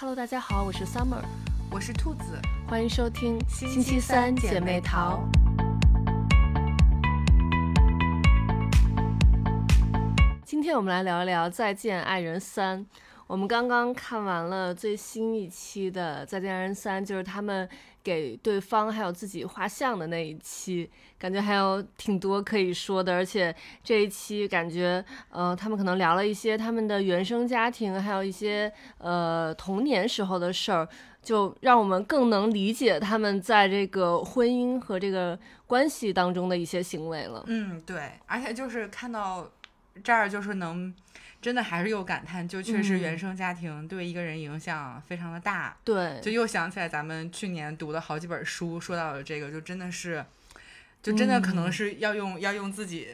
Hello，大家好，我是 Summer，我是兔子，欢迎收听星期三姐妹淘。今天我们来聊一聊《再见爱人三》。我们刚刚看完了最新一期的《再见爱人三》，就是他们给对方还有自己画像的那一期，感觉还有挺多可以说的。而且这一期感觉，呃，他们可能聊了一些他们的原生家庭，还有一些呃童年时候的事儿，就让我们更能理解他们在这个婚姻和这个关系当中的一些行为了。嗯，对，而且就是看到这儿，就是能。真的还是又感叹，就确实原生家庭对一个人影响非常的大。对，就又想起来咱们去年读的好几本书，说到了这个，就真的是，就真的可能是要用要用自己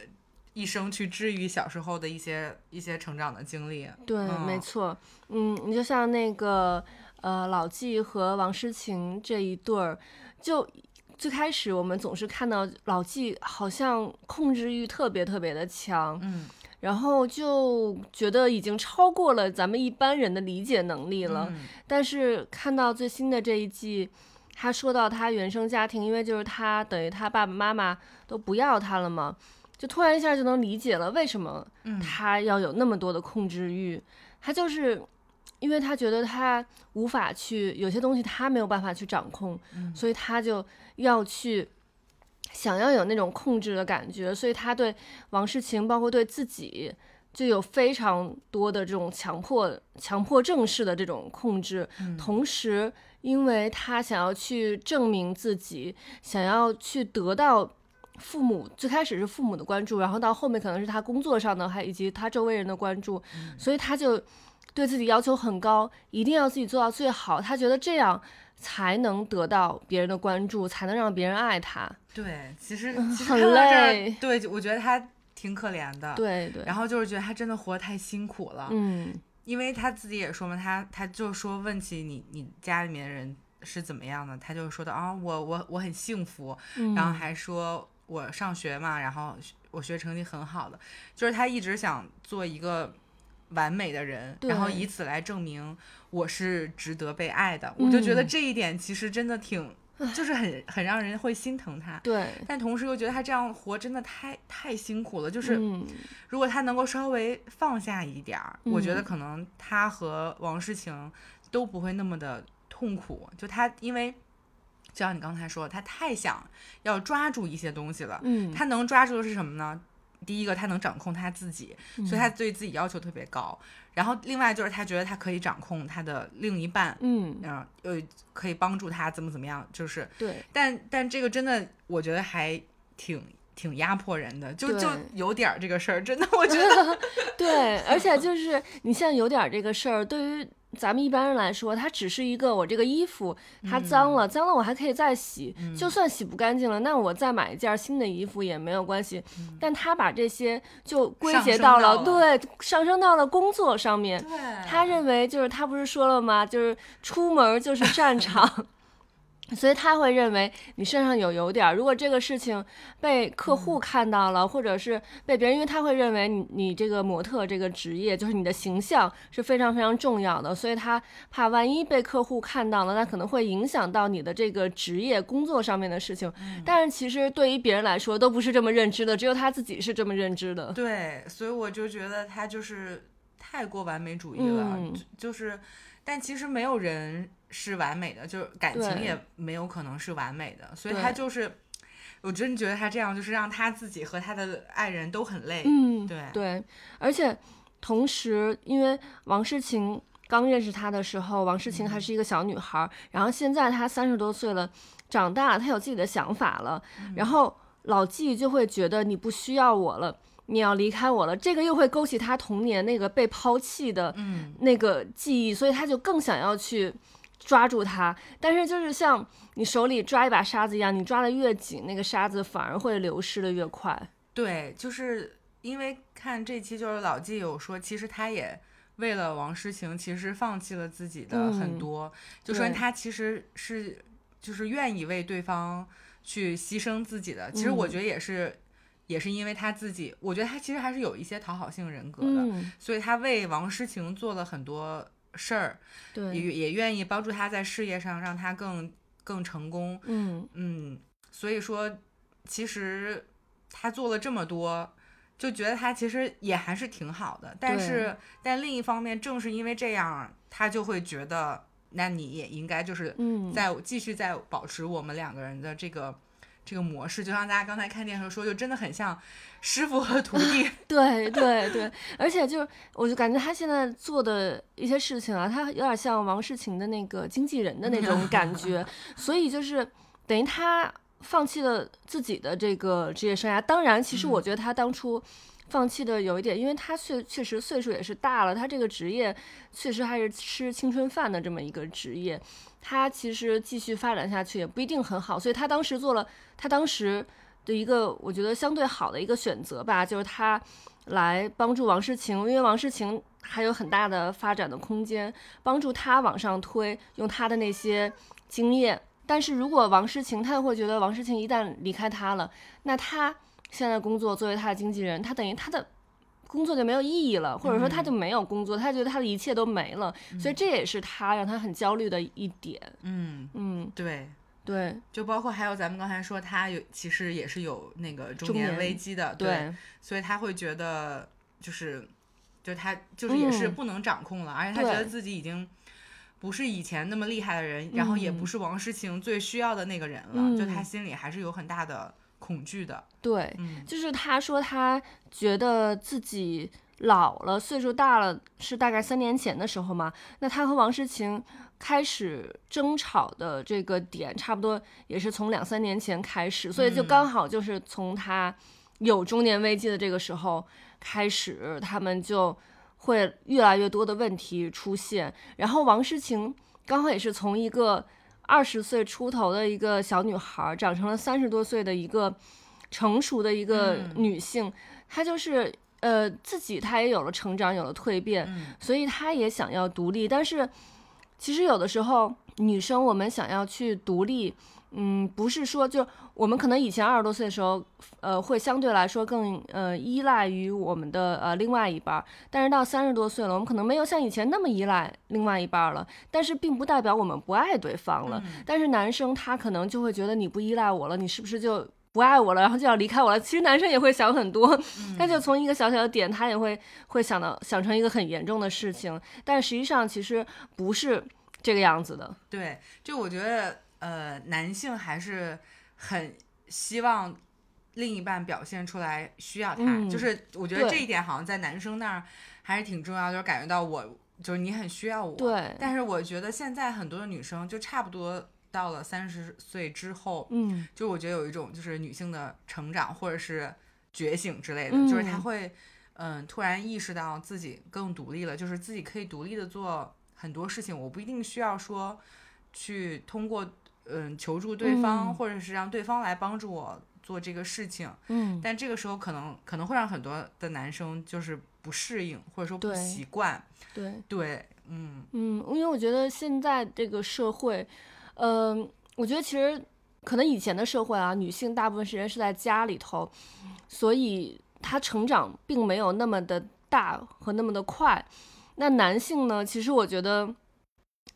一生去治愈小时候的一些一些成长的经历。对，没错。嗯，你就像那个呃老纪和王诗晴这一对儿，就最开始我们总是看到老纪好像控制欲特别特别的强。嗯。然后就觉得已经超过了咱们一般人的理解能力了。但是看到最新的这一季，他说到他原生家庭，因为就是他等于他爸爸妈妈都不要他了嘛，就突然一下就能理解了为什么他要有那么多的控制欲。他就是因为他觉得他无法去有些东西他没有办法去掌控，所以他就要去。想要有那种控制的感觉，所以他对王世晴，包括对自己，就有非常多的这种强迫、强迫症式的这种控制。同时，因为他想要去证明自己，想要去得到父母最开始是父母的关注，然后到后面可能是他工作上的，还以及他周围人的关注，所以他就对自己要求很高，一定要自己做到最好。他觉得这样。才能得到别人的关注，才能让别人爱他。对，其实很累。对，我觉得他挺可怜的。对对。然后就是觉得他真的活得太辛苦了。嗯。因为他自己也说嘛，他他就说问起你你家里面人是怎么样的，他就说的啊，我我我很幸福，然后还说我上学嘛，然后我学成绩很好的，就是他一直想做一个。完美的人，然后以此来证明我是值得被爱的，我就觉得这一点其实真的挺，就是很很让人会心疼他。对，但同时又觉得他这样活真的太太辛苦了。就是如果他能够稍微放下一点儿，我觉得可能他和王诗晴都不会那么的痛苦。就他，因为就像你刚才说，他太想要抓住一些东西了。嗯，他能抓住的是什么呢？第一个，他能掌控他自己，所以他对自己要求特别高。然后，另外就是他觉得他可以掌控他的另一半，嗯，呃，可以帮助他怎么怎么样，就是对。但但这个真的，我觉得还挺挺压迫人的，就就有点儿这个事儿，真的，我觉得 对。而且就是你像有点儿这个事儿，对于。咱们一般人来说，它只是一个我这个衣服它脏了，脏了我还可以再洗，就算洗不干净了，那我再买一件新的衣服也没有关系。但他把这些就归结到了，对，上升到了工作上面。他认为就是他不是说了吗？就是出门就是战场。所以他会认为你身上有油点儿，如果这个事情被客户看到了，或者是被别人，因为他会认为你你这个模特这个职业就是你的形象是非常非常重要的，所以他怕万一被客户看到了，那可能会影响到你的这个职业工作上面的事情。但是其实对于别人来说都不是这么认知的，只有他自己是这么认知的。对，所以我就觉得他就是太过完美主义了，就是，但其实没有人。是完美的，就是感情也没有可能是完美的，所以他就是，我真觉得他这样就是让他自己和他的爱人都很累。嗯，对对，而且同时，因为王诗晴刚认识他的时候，王诗晴还是一个小女孩，然后现在她三十多岁了，长大了，她有自己的想法了，然后老纪就会觉得你不需要我了。你要离开我了，这个又会勾起他童年那个被抛弃的那个记忆，所以他就更想要去。抓住它，但是就是像你手里抓一把沙子一样，你抓的越紧，那个沙子反而会流失的越快。对，就是因为看这期，就是老纪有说，其实他也为了王诗晴，其实放弃了自己的很多，就说他其实是就是愿意为对方去牺牲自己的。其实我觉得也是，也是因为他自己，我觉得他其实还是有一些讨好性人格的，所以他为王诗晴做了很多。事儿，对，也也愿意帮助他在事业上让他更更成功。嗯嗯，所以说其实他做了这么多。就觉得他其实也还是挺好的，但是但另一方面，正是因为这样，他就会觉得，那你也应该就是在继续在保持我们两个人的这个这个模式。就像大家刚才看电视说，就真的很像师傅和徒弟。对对对，而且就是我就感觉他现在做的一些事情啊，他有点像王世晴的那个经纪人的那种感觉，所以就是等于他。放弃了自己的这个职业生涯，当然，其实我觉得他当初放弃的有一点，因为他确确实岁数也是大了，他这个职业确实还是吃青春饭的这么一个职业，他其实继续发展下去也不一定很好，所以他当时做了他当时的一个我觉得相对好的一个选择吧，就是他来帮助王诗晴，因为王诗晴还有很大的发展的空间，帮助他往上推，用他的那些经验。但是如果王诗晴，他会觉得王诗晴一旦离开他了，那他现在工作作为他的经纪人，他等于他的工作就没有意义了，或者说他就没有工作，他觉得他的一切都没了，所以这也是他让他很焦虑的一点。嗯嗯，对。对，就包括还有咱们刚才说他有其实也是有那个中年危机的，对，所以他会觉得就是就他就是也是不能掌控了，而且他觉得自己已经。不是以前那么厉害的人，然后也不是王诗晴最需要的那个人了，就他心里还是有很大的恐惧的。对，就是他说他觉得自己老了，岁数大了，是大概三年前的时候嘛。那他和王诗晴开始争吵的这个点，差不多也是从两三年前开始，所以就刚好就是从他有中年危机的这个时候开始，他们就。会越来越多的问题出现，然后王诗晴刚好也是从一个二十岁出头的一个小女孩，长成了三十多岁的一个成熟的一个女性，她就是呃自己她也有了成长，有了蜕变，所以她也想要独立。但是其实有的时候女生我们想要去独立。嗯，不是说就我们可能以前二十多岁的时候，呃，会相对来说更呃依赖于我们的呃另外一半，但是到三十多岁了，我们可能没有像以前那么依赖另外一半了。但是并不代表我们不爱对方了。但是男生他可能就会觉得你不依赖我了，你是不是就不爱我了，然后就要离开我了？其实男生也会想很多，他就从一个小小的点，他也会会想到想成一个很严重的事情。但实际上其实不是这个样子的。对，就我觉得。呃，男性还是很希望另一半表现出来需要他，就是我觉得这一点好像在男生那儿还是挺重要，就是感觉到我就是你很需要我。对。但是我觉得现在很多的女生就差不多到了三十岁之后，嗯，就我觉得有一种就是女性的成长或者是觉醒之类的，就是她会嗯突然意识到自己更独立了，就是自己可以独立的做很多事情，我不一定需要说去通过。嗯，求助对方，或者是让对方来帮助我做这个事情。嗯，但这个时候可能可能会让很多的男生就是不适应，或者说不习惯。对对，嗯嗯，因为我觉得现在这个社会，嗯，我觉得其实可能以前的社会啊，女性大部分时间是在家里头，所以她成长并没有那么的大和那么的快。那男性呢？其实我觉得，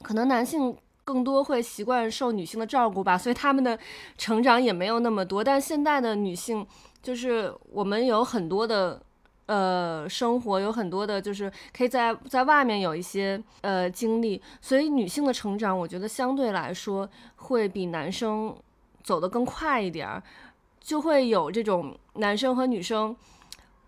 可能男性。更多会习惯受女性的照顾吧，所以他们的成长也没有那么多。但现在的女性，就是我们有很多的呃生活，有很多的，就是可以在在外面有一些呃经历，所以女性的成长，我觉得相对来说会比男生走得更快一点儿，就会有这种男生和女生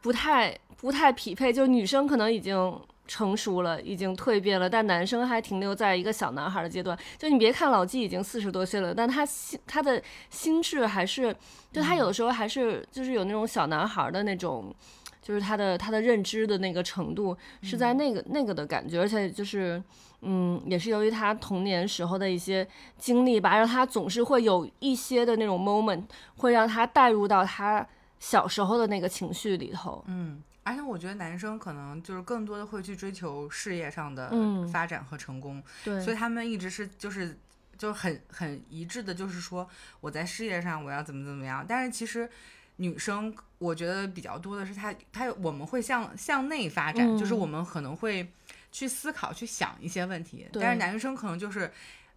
不太不太匹配，就女生可能已经。成熟了，已经蜕变了，但男生还停留在一个小男孩的阶段。就你别看老纪已经四十多岁了，但他心他的心智还是，就他有的时候还是就是有那种小男孩的那种，就是他的他的认知的那个程度是在那个那个的感觉，而且就是嗯，也是由于他童年时候的一些经历吧，让他总是会有一些的那种 moment，会让他带入到他小时候的那个情绪里头。嗯。而且我觉得男生可能就是更多的会去追求事业上的发展和成功，对，所以他们一直是就是就很很一致的，就是说我在事业上我要怎么怎么样。但是其实女生我觉得比较多的是，她她我们会向向内发展，就是我们可能会去思考、去想一些问题。但是男生可能就是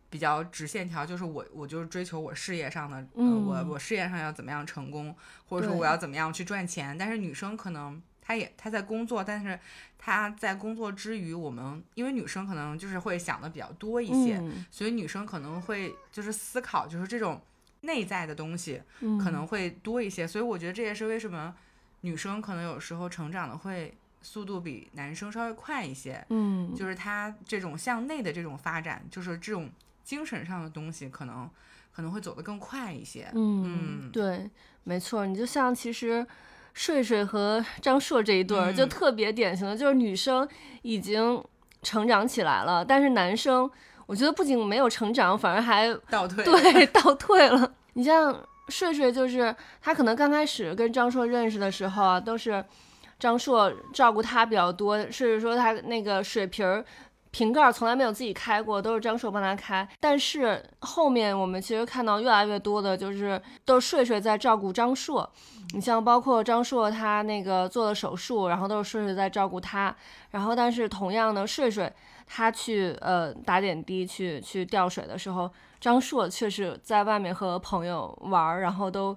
比较直线条，就是我我就是追求我事业上的，呃嗯我我事业上要怎么样成功，或者说我要怎么样去赚钱。但是女生可能她也他在工作，但是他在工作之余，我们因为女生可能就是会想的比较多一些，嗯。所以女生可能会就是思考，就是这种内在的东西嗯。可能会多一些。所以我觉得这也是为什么女生可能有时候成长的会速度比男生稍微快一些，嗯，就是她这种向内的这种发展，就是这种精神上的东西，可能可能会走得更快一些。嗯，嗯。对，没错，你就像其实睡睡和张硕这一对儿，就嗯特别典型的，就是女生已经成长起来了，但是男生，我觉得不仅没有成长，反而还倒退，对 倒退了。你像睡睡，就是他可能刚开始跟张硕认识的时候啊，都是张硕照顾他比较多，甚至说他那个水瓶儿。瓶盖从来没有自己开过，都是张硕帮他开。但是后面我们其实看到越来越多的就是都是睡睡在照顾张硕。你像包括张硕他那个做了手术，然后都是睡睡在照顾他。然后但是同样的，睡睡他去呃打点滴去去吊水的时候，张硕却是在外面和朋友玩，然后都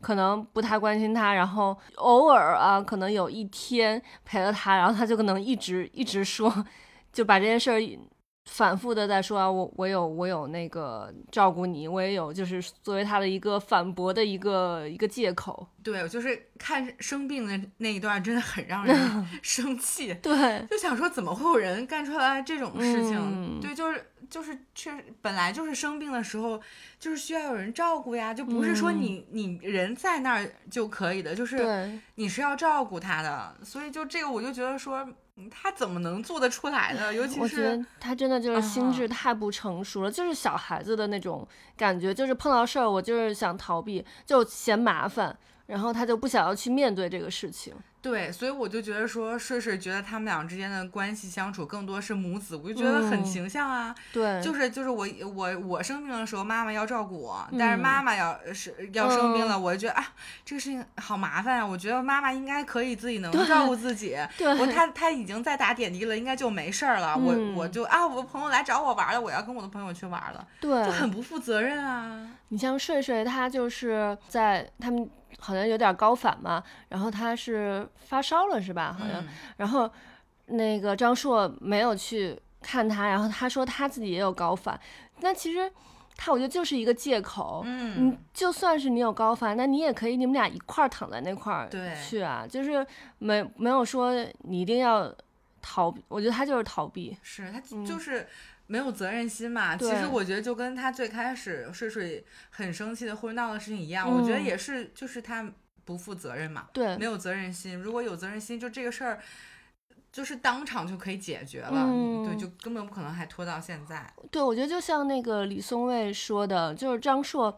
可能不太关心他，然后偶尔啊，可能有一天陪了他，然后他就可能一直一直说，就把这件事儿反复的在说啊，我我有我有那个照顾你，我也有就是作为他的一个反驳的一个一个借口。对，就是看生病的那一段，真的很让人 生气。对，就想说，怎么会有人干出来这种事情？嗯对，就是就是确实本来就是生病的时候，就是需要有人照顾呀，就不是说你、你人在那儿就可以的，就是，你是要照顾他的。所以就这个，我就觉得说，嗯他怎么能做得出来呢？尤其我觉是得他真的就是心啊智太不成熟了，就是小孩子的那种感觉，就是碰到事儿我就是想逃避，就嫌麻烦，然后他就不想要去面对这个事情。对，所以我就觉得说，睡睡觉得他们俩之间的关系相处更多是母子，我就觉得很嗯形象啊。对，就是就是我我我生病的时候，妈妈要照顾我，但是嗯妈妈要是要生病了，嗯我就觉得啊，这个事情好麻烦啊。我觉得妈妈应该可以自己能照顾自己。对，我她她已经在打点滴了，应该就没事儿了。我我嗯就啊，我朋友来找我玩了，我要跟我的朋友去玩了，对，就很不负责任啊。你像睡睡，他就是在他们好像有点高反嘛，然后他是发烧了是吧？好像，嗯然后那个张硕没有去看他，然后他说他自己也有高反，那其实他我觉得就是一个借口。嗯你就算是你有高反，那你也可以你们俩一块儿躺在那块儿对去啊，就是没没有说你一定要逃避，我觉得他就是逃避。是他嗯就是没有责任心嘛。其实我觉得就跟他最开始睡睡很生气的或者闹的事情一样，我觉得嗯也是就是他不负责任嘛。对没，有责任心。如果有责任心，就这个事儿，就是当场就可以解决了。嗯对，就根本不可能还拖到现在。对，我觉得就像那个李松蔚说的，就是张硕，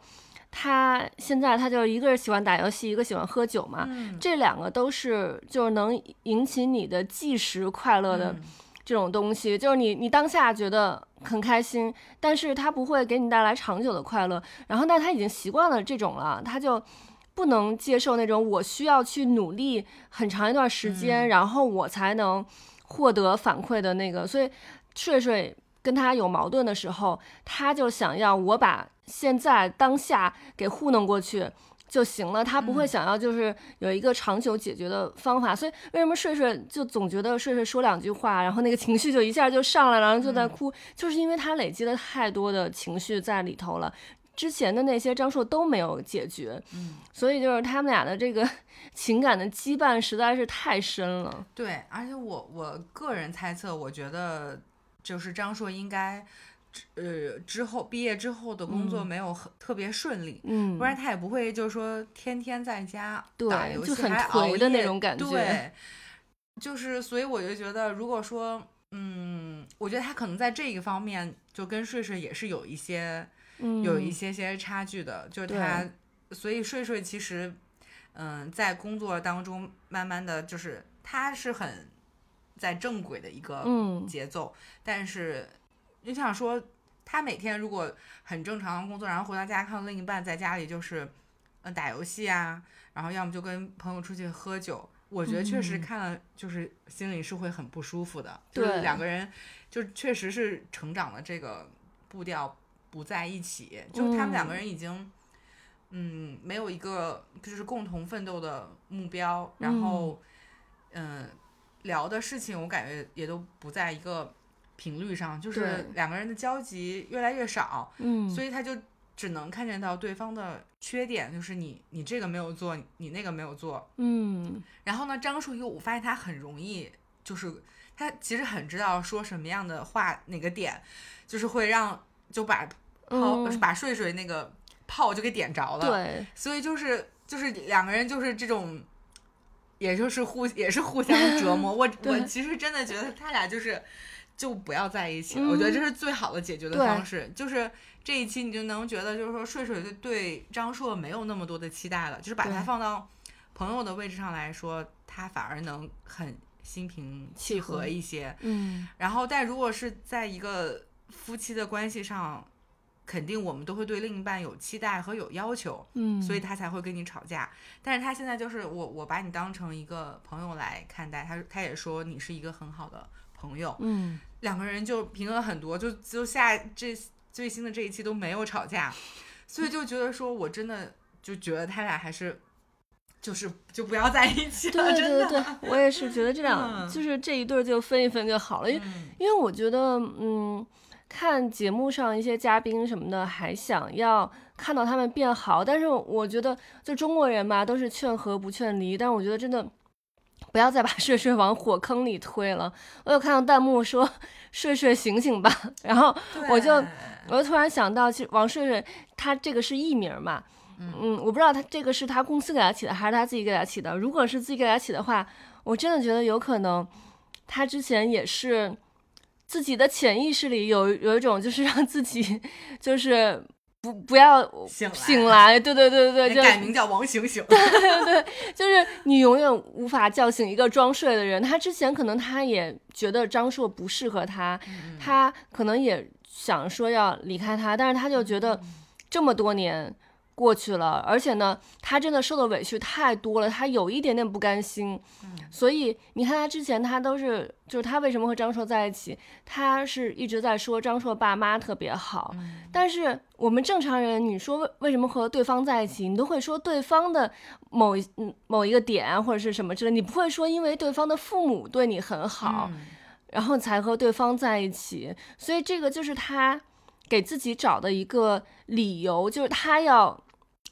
他现在他就一个是喜欢打游戏，一个喜欢喝酒嘛，嗯，这两个都是就是能引起你的即时快乐的嗯这种东西，就是你你当下觉得很开心，但是它不会给你带来长久的快乐。然后，但他已经习惯了这种了，他就不能接受那种我需要去努力很长一段时间，嗯然后我才能获得反馈的那个。所以，睡睡跟他有矛盾的时候，他就想要我把现在当下给糊弄过去。就行了，他不会嗯想要就是有一个长久解决的方法，所以为什么睡睡就总觉得睡睡说两句话，然后那个情绪就一下就上来了，然后就在嗯哭，就是因为他累积了太多的情绪在里头了。之前的那些张硕都没有解决，嗯，所以就是他们俩的这个 情感的羁绊实在是太深了。对，而且我我个人猜测，我觉得就是张硕应该，呃，之后毕业之后的工作嗯。没有很、特别顺利。嗯，不然他也不会就是说天天在家打游戏还熬颓的那种感觉对，就是所以我就觉得，如果说，嗯，我觉得他可能在这一方面就跟睡睡也是有一些、嗯。有一些些差距的，就是他，所以睡睡其实，嗯，在工作当中慢慢的就是他是很在正轨的一个嗯。节奏，但是你想说，他每天如果很正常的工作，然后回到家看到另一半在家里就是，嗯，打游戏啊，然后要么就跟朋友出去喝酒，我觉得确实看了就是心里是会很不舒服的，就对。两个人就确实是成长的这个步调不在一起，就他们两个人已经。嗯，没有一个就是共同奋斗的目标，然后，嗯、聊的事情我感觉也都不在一个频率上，就是两个人的交集越来越少，嗯，所以他就只能看见到对方的缺点，就是你你这个没有做，你那个没有做。嗯然后呢，张树又我发现他很容易，就是他其实很知道说什么样的话，哪个点就是会让就把泡、嗯把睡睡那个炮就给点着了。对，所以就是就是两个人就是这种，也就是互也是互相折磨。我 我其实真的觉得他俩就是就不要在一起了，我觉得这是最好的解决的方式。就是这一期你就能觉得，就是说睡睡对对张硕没有那么多的期待了，就是把他放到朋友的位置上来说，他反而能很心平气和一些。嗯然后，但如果是在一个夫妻的关系上，肯定我们都会对另一半有期待和有要求。嗯，所以他才会跟你吵架。但是他现在就是我，我把你当成一个朋友来看待，他他也说你是一个很好的朋友，嗯两个人就平衡很多，就就下这最新的这一期都没有吵架，所以就觉得说我真的就觉得他俩还是就是就不要在一起了，对真的。对对，我也是觉得这两、嗯就是这一对儿就分一分就好了，因为嗯因为我觉得嗯，看节目上一些嘉宾什么的，还想要看到他们变好，但是我觉得就中国人嘛，都是劝和不劝离，但我觉得真的。不要再把睡睡往火坑里推了。我有看到弹幕说“睡睡醒醒吧”，然后我就我就突然想到，其实王睡睡他这个是艺名嘛，嗯，我不知道他这个是他公司给他起的，还是他自己给他起的。如果是自己给他起的话，我真的觉得有可能他之前也是自己的潜意识里有有一种就是让自己 就是不不要醒来醒来，对对对对对，就改名叫王醒醒。对就是你永远无法叫醒一个装睡的人。他之前可能他也觉得张硕不适合他，他可能也想说要离开他，但是他就觉得这么多年过去了，而且呢，他真的受的委屈太多了，他有一点点不甘心。所以你看他之前他都是，就是他为什么和张硕在一起，他是一直在说张硕爸妈特别好，但是我们正常人，你说为为什么和对方在一起，你都会说对方的某一嗯某一个点啊或者是什么之类，你不会说因为对方的父母对你很好，嗯然后才和对方在一起。所以这个就是他给自己找的一个理由，就是他要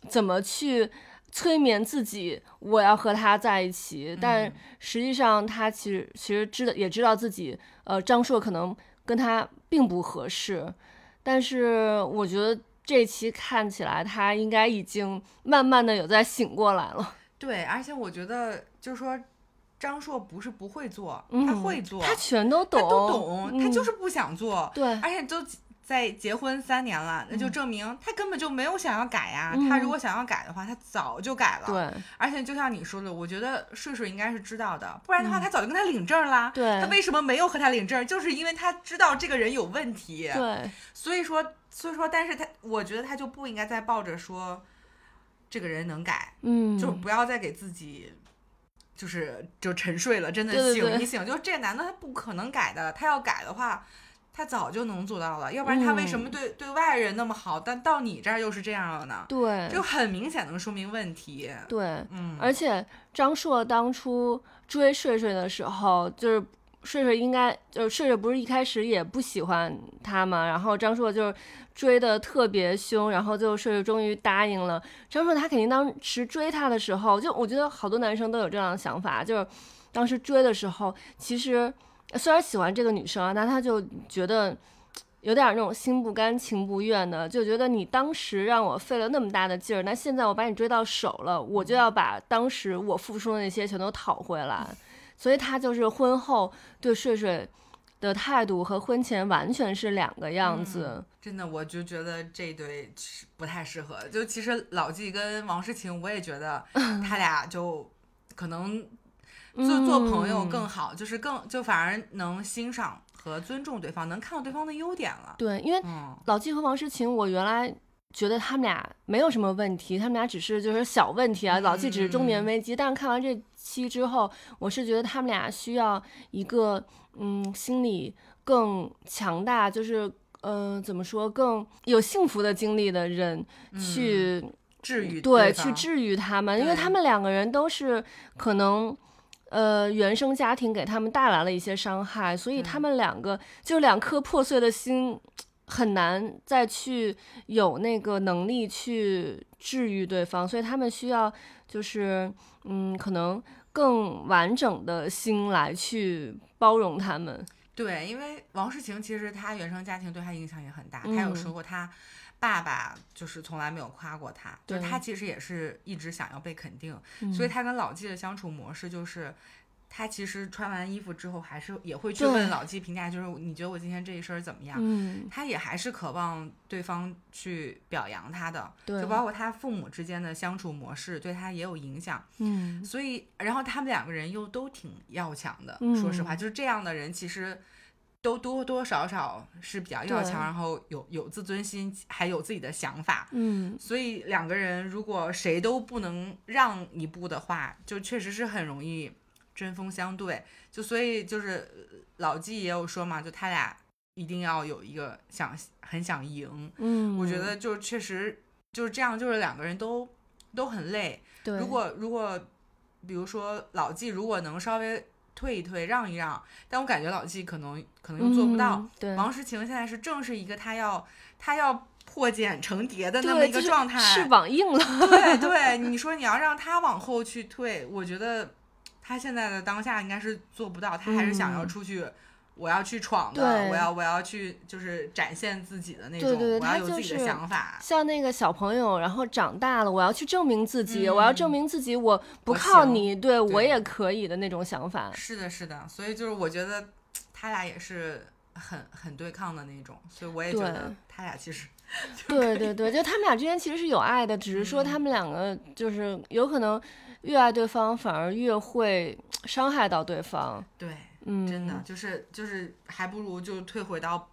怎么去催眠自己，我要和他在一起。但实际上他其实其实知道也知道自己，呃，张硕可能跟他并不合适。但是我觉得这期看起来他应该已经慢慢的有在醒过来了。对，而且我觉得就是说，张硕不是不会做，嗯他会做，他全都他懂，都懂，他就嗯是不想做。对而且都在结婚三年了，那就证明他根本就没有想要改呀。嗯他如果想要改的话，他早就改了。对而且就像你说的，我觉得睡睡应该是知道的，不然的话他早就跟他领证啦。嗯对他为什么没有和他领证？就是因为他知道这个人有问题。对所以说，所以说，但是他我觉得他就不应该再抱着说这个人能改，嗯，就不要再给自己。就是就沉睡了，真的醒一醒。就这男的他不可能改的，他要改的话，他早就能做到了。要不然他为什么嗯对、对外人那么好，但到你这儿又是这样了呢？对就很明显能说明问题。对，嗯，而且张硕当初追睡睡的时候，就是睡睡应该就是睡睡不是一开始也不喜欢他嘛，然后张硕就是追的特别凶，然后最后睡睡终于答应了。张硕他肯定当时追他的时候，就我觉得好多男生都有这样的想法，就是当时追的时候，其实虽然喜欢这个女生啊，但他就觉得。有点那种心不甘情不愿的，就觉得你当时让我费了那么大的劲儿，那现在我把你追到手了，我就要把当时我付出的那些全都讨回来。所以他就是婚后对睡睡的态度和婚前完全是两个样子。真的，我就觉得这对是不太适合。就其实老纪跟王诗晴，我也觉得 他俩就可能做做朋友更好，就是更就反而能欣赏和尊重对方，能看到对方的优点了。对，因为嗯老纪和王诗晴，我原来觉得他们俩没有什么问题，他们俩只是就是小问题啊，老纪只是中年危机。但是看完这期之后，我是觉得他们俩需要一个嗯心理更强大，就是嗯怎么说更有幸福的经历的人去治愈对去治愈他们，因为他们两个人都是可能呃原生家庭给他们带来了一些伤害，所以他们两个就两颗破碎的心。很难再去有那个能力去治愈对方，所以他们需要就是嗯，可能更完整的心来去包容他们。对，因为王诗晴其实她原生家庭对她影响也很大，她有说过她爸爸就是从来没有夸过她，就是她其实也是一直想要被肯定，所以她跟老纪的相处模式就是。他其实穿完衣服之后，还是也会去问老纪评价，就是你觉得我今天这一身怎么样？嗯，他也还是渴望对方去表扬他的，就包括他父母之间的相处模式，对他也有影响。嗯，所以，然后他们两个人又都挺要强的，说实话，就是这样的人其实都多多少少是比较要强，然后有有自尊心，还有自己的想法。嗯，所以两个人如果谁都不能让一步的话，就确实是很容易。针锋相对，就所以就是老纪也有说嘛，就他俩一定要有一个想很想赢，嗯，我觉得就确实就是这样，就是两个人都都很累。对，如果如果比如说老纪如果能稍微退一退让一让，但我感觉老纪可能可能又做不到。对，王诗晴现在是正是一个他要他要破茧成蝶的那么一个状态，翅膀硬了。对对，你说你要让他往后去退，我觉得。他现在的当下应该是做不到，他还是想要出去，我要去闯的，我要我要去就是展现自己的那种，我要有自己的想法。像那个小朋友，然后长大了，我要去证明自己，我要证明自己，我不靠你，对我也可以的那种想法。是的，是的，所以就是我觉得他俩也是很很对抗的那种，所以我也觉得他俩其实，对对对，就他们俩之间其实是有爱的，只是说他们两个就是有可能。越爱对方，反而越会伤害到对方。对，嗯，真的就是就是，还不如就退回到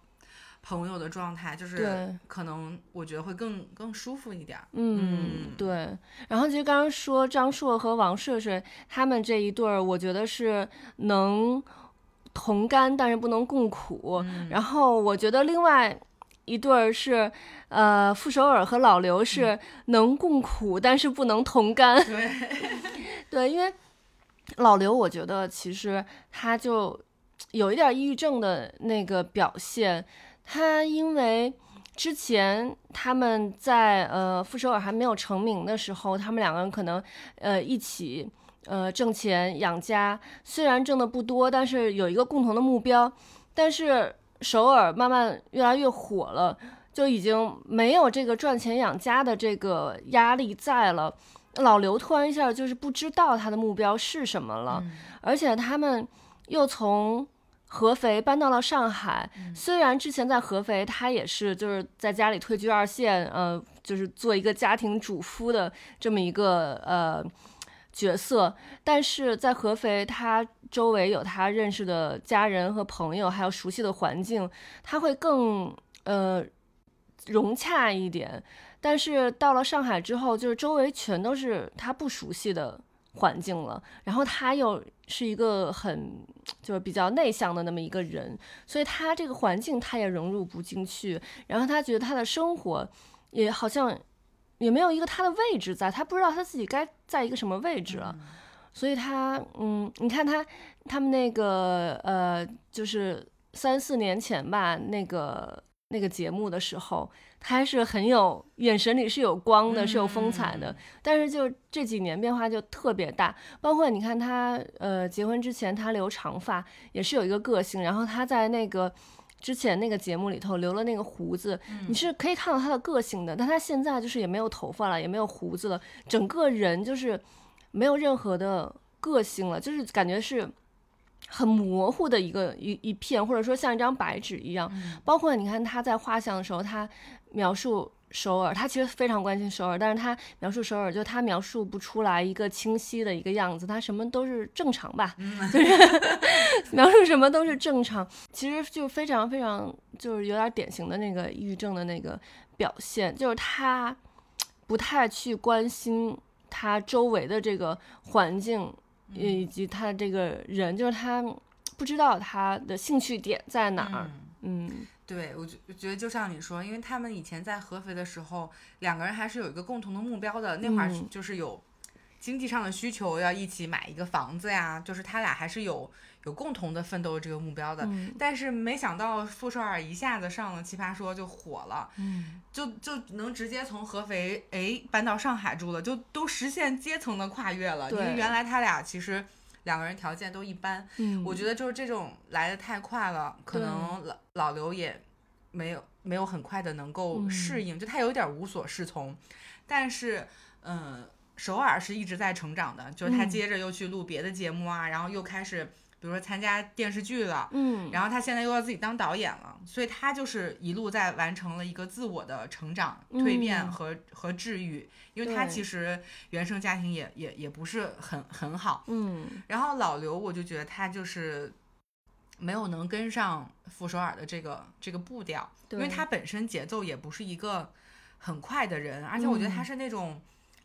朋友的状态，就是可能我觉得会更更舒服一点。嗯，对。然后其实刚刚说张硕和王硕硕他们这一对儿，我觉得是能同甘，但是不能共苦。然后我觉得另外。一对儿是，呃，傅首尔和老刘是能共苦，但是不能同甘。对，对，因为老刘，我觉得其实他就有一点抑郁症的那个表现。他因为之前他们在呃傅首尔还没有成名的时候，他们两个人可能呃一起呃挣钱养家，虽然挣的不多，但是有一个共同的目标，但是。首尔慢慢越来越火了，就已经没有这个赚钱养家的这个压力在了。老刘突然一下就是不知道他的目标是什么了，而且他们又从合肥搬到了上海。虽然之前在合肥，他也是就是在家里退居二线，呃，就是做一个家庭主夫的这么一个呃。角色，但是在合肥，他周围有他认识的家人和朋友，还有熟悉的环境，他会更呃融洽一点。但是到了上海之后，就是周围全都是他不熟悉的环境了，然后他又是一个很就是比较内向的那么一个人，所以他这个环境他也融入不进去，然后他觉得他的生活也好像。也没有一个他的位置在，他不知道他自己该在一个什么位置了，所以他，嗯，你看他他们那个呃，就是三四年前吧，那个那个节目的时候，他还是很有眼神里是有光的，是有风采的。但是就这几年变化就特别大，包括你看他呃结婚之前他留长发也是有一个个性，然后他在那个。之前那个节目里头留了那个胡子，你是可以看到他的个性的。但他现在就是也没有头发了，也没有胡子了，整个人就是没有任何的个性了，就是感觉是很模糊的一个一一片，或者说像一张白纸一样。包括你看他在画像的时候，他描述首尔，他其实非常关心首尔，但是他描述首尔，就他描述不出来一个清晰的一个样子，他什么都是正常吧，就是描述什么都是正常，其实就非常非常就是有点典型的那个抑郁症的那个表现，就是他不太去关心他周围的这个环境。以及他这个人，就是他不知道他的兴趣点在哪儿。嗯，对我觉觉得就像你说，因为他们以前在合肥的时候，两个人还是有一个共同的目标的。那会儿就是有经济上的需求，要一起买一个房子呀，就是他俩还是有。有共同的奋斗这个目标的，但是没想到傅首尔一下子上了奇葩说就火了，就就能直接从合肥哎搬到上海住了，就都实现阶层的跨越了。因为原来他俩其实两个人条件都一般，我觉得就是这种来的太快了，可能老老刘也没有没有很快的能够适应，就他有点无所适从。但是嗯，首尔是一直在成长的，就是他接着又去录别的节目啊，然后又开始。比如说参加电视剧了，嗯，然后他现在又要自己当导演了，所以他就是一路在完成了一个自我的成长、蜕变和和治愈。因为他其实原生家庭也也也不是很很好，嗯。然后老刘，我就觉得他就是没有能跟上傅首尔的这个这个步调，因为他本身节奏也不是一个很快的人，而且我觉得他是那种。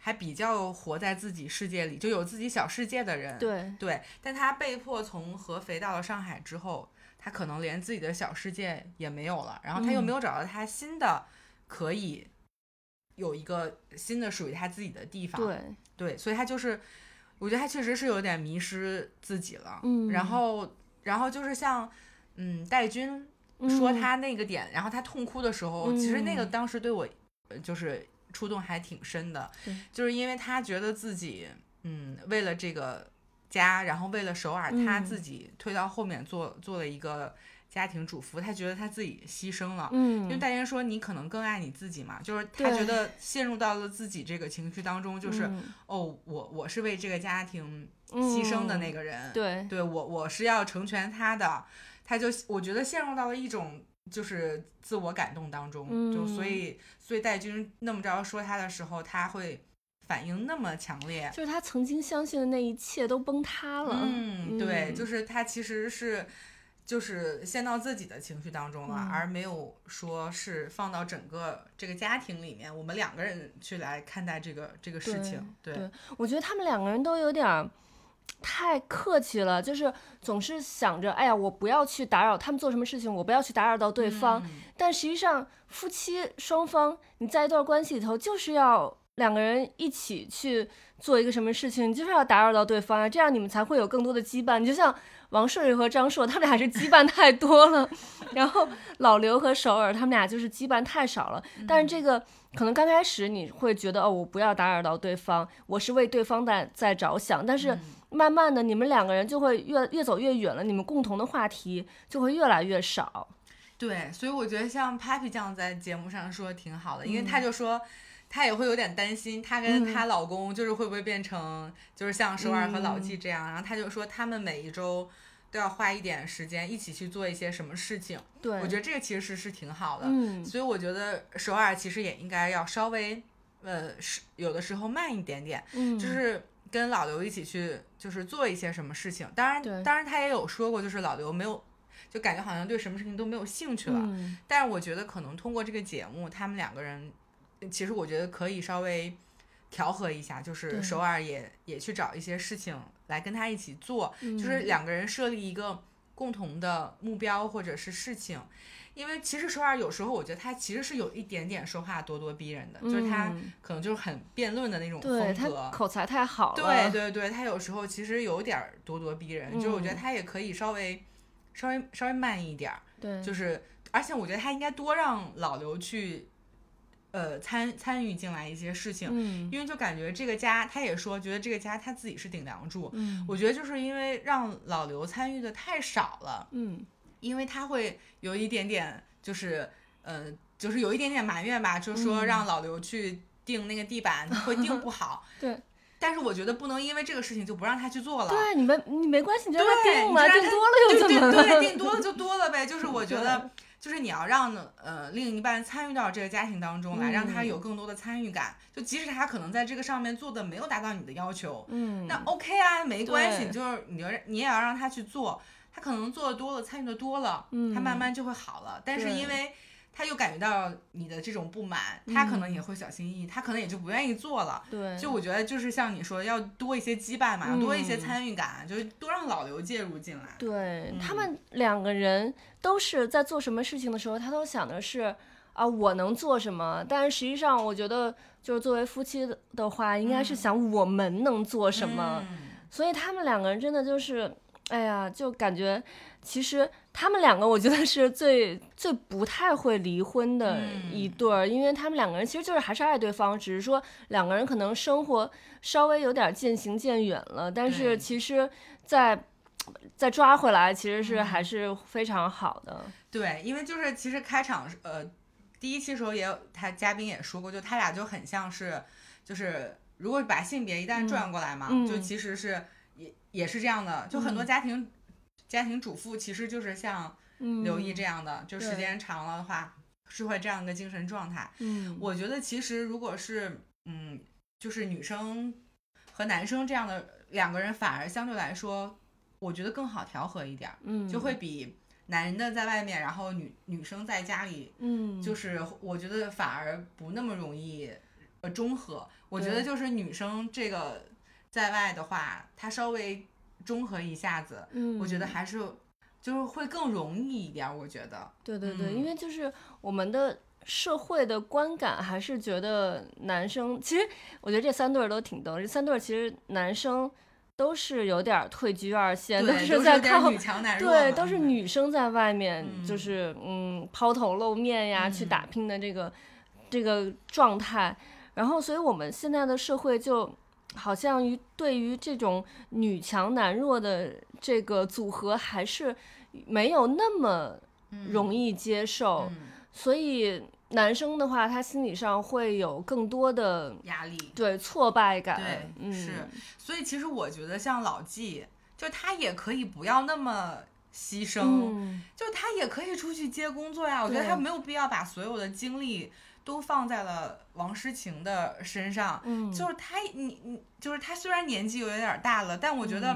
还比较活在自己世界里，就有自己小世界的人。对对，但他被迫从合肥到了上海之后，他可能连自己的小世界也没有了，然后他又没有找到他新的可以有一个新的属于他自己的地方。对对，所以他就是，我觉得他确实是有点迷失自己了。嗯，然后然后就是像嗯戴军说他那个点，然后他痛哭的时候，其实那个当时对我就是。触动还挺深的，就是因为他觉得自己，嗯，为了这个家，然后为了首尔，他自己推到后面做做了一个家庭主妇，他觉得他自己牺牲了，嗯，因为大家说你可能更爱你自己嘛，就是他觉得陷入到了自己这个情绪当中，就是哦，我我是为这个家庭牺牲的那个人，对，对我我是要成全他的，他就我觉得陷入到了一种。就是自我感动当中，就所以所以戴军那么着说他的时候，他会反应那么强烈，就是他曾经相信的那一切都崩塌了。嗯，对，就是他其实是就是陷到自己的情绪当中了，而没有说是放到整个这个家庭里面，我们两个人去来看待这个这个事情。对，我觉得他们两个人都有点。太客气了，就是总是想着，哎呀，我不要去打扰他们做什么事情，我不要去打扰到对方。但实际上，夫妻双方你在一段关系里头，就是要两个人一起去做一个什么事情，就是要打扰到对方啊，这样你们才会有更多的羁绊。你就像王顺和张硕，他们俩是羁绊太多了，然后老刘和首尔，他们俩就是羁绊太少了。但是这个。可能刚开始你会觉得哦，我不要打扰到对方，我是为对方在在着想。但是慢慢的，你们两个人就会越越走越远了，你们共同的话题就会越来越少。对，所以我觉得像 Papi 酱在节目上说的挺好的，因为他就说她也会有点担心，她跟她老公就是会不会变成就是像首尔和老纪这样，然后她就说他们每一周。都要花一点时间一起去做一些什么事情，对。我觉得这个其实是是挺好的，嗯，所以我觉得首尔其实也应该要稍微，呃，是有的时候慢一点点，嗯，就是跟老刘一起去，就是做一些什么事情。当然，当然他也有说过，就是老刘没有，就感觉好像对什么事情都没有兴趣了。但是我觉得可能通过这个节目，他们两个人，其实我觉得可以稍微调和一下，就是首尔也也去找一些事情。来跟他一起做，就是两个人设立一个共同的目标或者是事情，因为其实首尔有时候我觉得他其实是有一点点说话咄咄逼人的，就是他可能就是很辩论的那种风格，口才太好了。对对对，他有时候其实有点咄咄逼人，就是我觉得他也可以稍微稍微稍微慢一点儿，对，就是而且我觉得他应该多让老刘去。呃，参参与进来一些事情，嗯，因为就感觉这个家，他也说觉得这个家他自己是顶梁柱，嗯，我觉得就是因为让老刘参与的太少了，嗯，因为他会有一点点，就是呃，就是有一点点埋怨吧，就是说让老刘去定那个地板会定不 好，对，但是我觉得不能因为这个事情就不让他去做了。对，你们你没关系，你就让他对，定嘛，定多了又怎么了？对对，定多了就多了呗。就是我觉得，就是你要让呃另一半参与到这个家庭当中来，让他嗯有更多的参与感。就即使他可能在这个上面做的没有达到你的要求，嗯，那 OK 啊，没关系，你就是你就你也要让他去做，他可能做的多了，参与的多了，嗯他慢慢就会好了。但是因为他又感觉到你的这种不满，他可能也会小心翼翼，他可能也就不愿意做了。对，就我觉得就是像你说的，要多一些羁绊嘛，要多一些嗯参与感，就是多让老刘介入进来。对、他嗯们两个人都是在做什么事情的时候，他都想的是啊，我能做什么？但是实际上，我觉得就是作为夫妻的的话，应该是嗯想我们能做什么。嗯所以他们两个人真的就是，哎呀，就感觉其实他们两个，我觉得是最最不太会离婚的嗯。一对儿，因为他们两个人其实就是还是爱对方，只是说两个人可能生活稍微有点渐行渐远了，但是其实在再抓回来，其实是嗯。还是非常好的。对，因为就是其实开场呃第一期时候也有他嘉宾也说过，就他俩就很像是就是如果把性别一旦转过来嘛，嗯。就其实是也也是这样的，就很多嗯家庭、家庭主妇其实就是像嗯，刘毅这样的，就时间长了的话是会这样一个精神状态。嗯，我觉得其实如果是嗯，就是女生和男生这样的两个人，反而相对来说，我觉得更好调和一点儿，嗯就会比男人的在外面，然后女女生在家里，嗯，就是我觉得反而不那么容易呃中和。我觉得就是女生这个在外的话，他稍微中和一下子，嗯，我觉得还是就是会更容易一点儿。我觉得，对对对，嗯因为就是我们的社会的观感还是觉得男生，其实我觉得这三对儿都挺逗。这三对儿其实男生都是有点儿退居二线，都，是在靠女强男弱对，都是女生在外面嗯就是嗯抛头露面呀，去打嗯拼的这个这个状态。然后，所以我们现在的社会就好像于对于这种女强男弱的这个组合，还是没有那么容易接受。嗯所以男生的话，他心理上会有更多的压力。对挫败感。对嗯，是所以其实我觉得像老纪，就他也可以不要那么牺牲，嗯，就他也可以出去接工作呀。我觉得他没有必要把所有的精力都放在了王诗晴的身上。嗯，就是她，你你就是她虽然年纪有点大了，但我觉得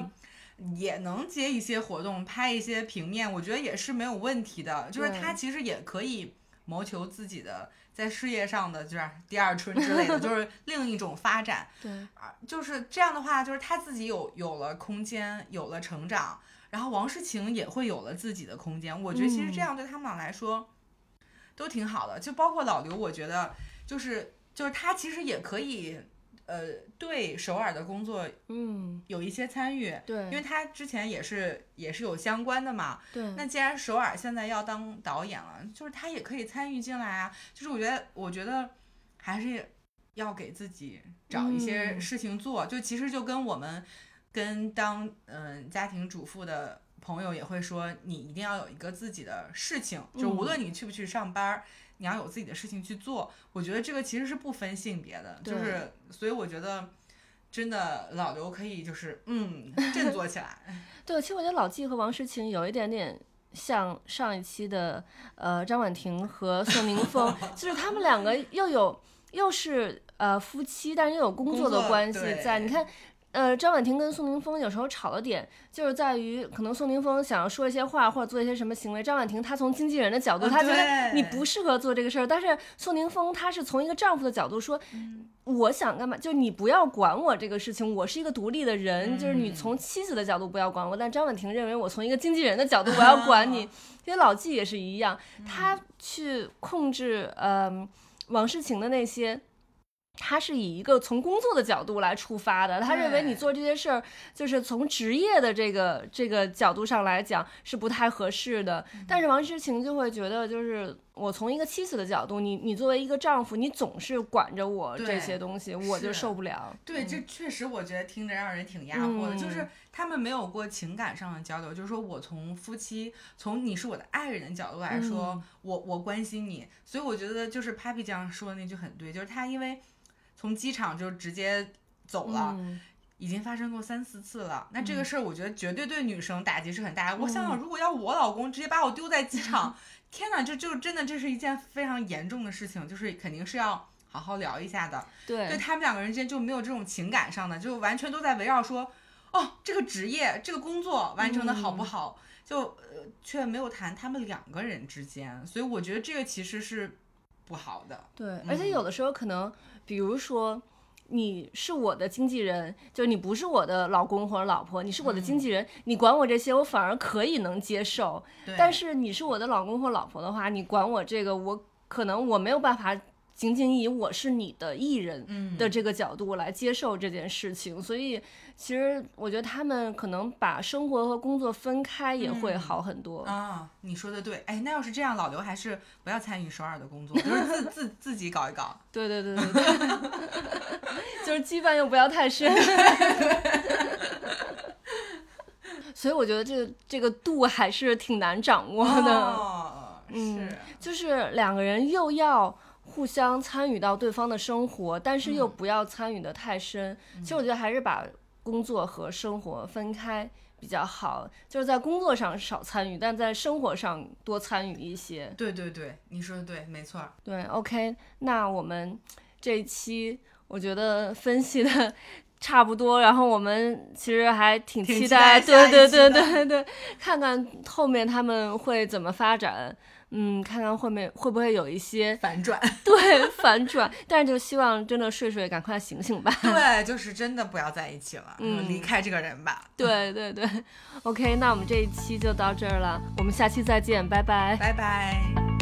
嗯也能接一些活动，拍一些平面，我觉得也是没有问题的。就是对他其实也可以谋求自己的在事业上的就是第二春之类的，就是 另一种发展。对，啊，就是这样的话，就是她自己有有了空间，有了成长，然后王诗晴也会有了自己的空间。我觉得其实这嗯样对他们俩来说都挺好的，就包括老刘，我觉得就是就是他其实也可以，呃，对首尔的工作嗯，有一些参与，对，因为他之前也是也是有相关的嘛。对，那既然首尔现在要当导演了，就是他也可以参与进来啊。就是我觉得，我觉得还是要给自己找一些嗯事情做。就其实就跟我们跟当嗯、家庭主妇的朋友也会说，你一定要有一个自己的事情，就无嗯论你去不去上班儿。你要有自己的事情去做，我觉得这个其实是不分性别的，就是所以我觉得真的老刘可以就是嗯振作起来，对，其实我觉得老纪和王诗晴有一点点像上一期的呃张婉婷和宋宁峰，就是他们两个又有又是呃夫妻，但是又有工作的关系在。你看，呃，张婉婷跟宋宁峰有时候吵的点就是在于，可能宋宁峰想要说一些话或者做一些什么行为，张婉婷她从经纪人的角度，啊她觉得你不适合做这个事儿，但是宋宁峰他是从一个丈夫的角度说，嗯我想干嘛，就你不要管我这个事情，我是一个独立的人，就是你嗯从妻子的角度不要管我，但张婉婷认为我从一个经纪人的角度 我要管你，其实老纪也是一样，他去控制嗯、王诗晴的那些。他是以一个从工作的角度来出发的，他认为你做这些事儿，就是从职业的这个这个角度上来讲是不太合适的。但是王诗晴就会觉得，就是我从一个妻子的角度，你你作为一个丈夫，你总是管着我这些东西，我就受不了。对，嗯。这确实我觉得听着让人挺压迫的，就是嗯。他们没有过情感上的交流，就是说我从夫妻，从你是我的爱人的角度来说，嗯。我我关心你，所以我觉得就是 Papi 酱说的那句很对，就是他因为从机场就直接走了。已经发生过三四次了，那这个事儿我觉得绝对对女生打击是很大的。我想想，如果要我老公直接把我丢在机场，天哪，这就真的这是一件非常严重的事情，就是肯定是要好好聊一下的。对，对他们两个人之间就没有这种情感上的，就完全都在围绕说，哦，这个职业、这个工作完成的好不好，就呃却没有谈他们两个人之间。所以我觉得这个其实是不好的。对，而且有的时候可能，比如说。你是我的经纪人，就是你不是我的老公或者老婆，你是我的经纪人，你管我这些，我反而可以能接受。但是你是我的老公或老婆的话，你管我这个，我可能我没有办法。仅仅以我是你的艺人的这个角度来接受这件事情，所以其实我觉得他们可能把生活和工作分开也会好很多啊。你说的对，哎，那要是这样，老刘还是不要参与首尔的工作，就是自 自自己搞一搞。对对对对对，就是羁绊又不要太深。所以我觉得这个这个度还是挺难掌握的。嗯，就是两个人又要。互相参与到对方的生活，但是又不要参与的太深。其实我觉得还是把工作和生活分开比较好，就是在工作上少参与，但在生活上多参与一些。对对对，你说的对，没错。对，OK，那我们这一期我觉得分析的 差不多，然后我们其实还挺期待，对对对对对，看看后面他们会怎么发展。嗯，看看后面会不会有一些反转，对反转，但是就希望真的睡睡赶快醒醒吧。对，就是真的不要在一起了，嗯，离开这个人吧。对对对，OK，那我们这一期就到这儿了，我们下期再见，拜拜，拜拜。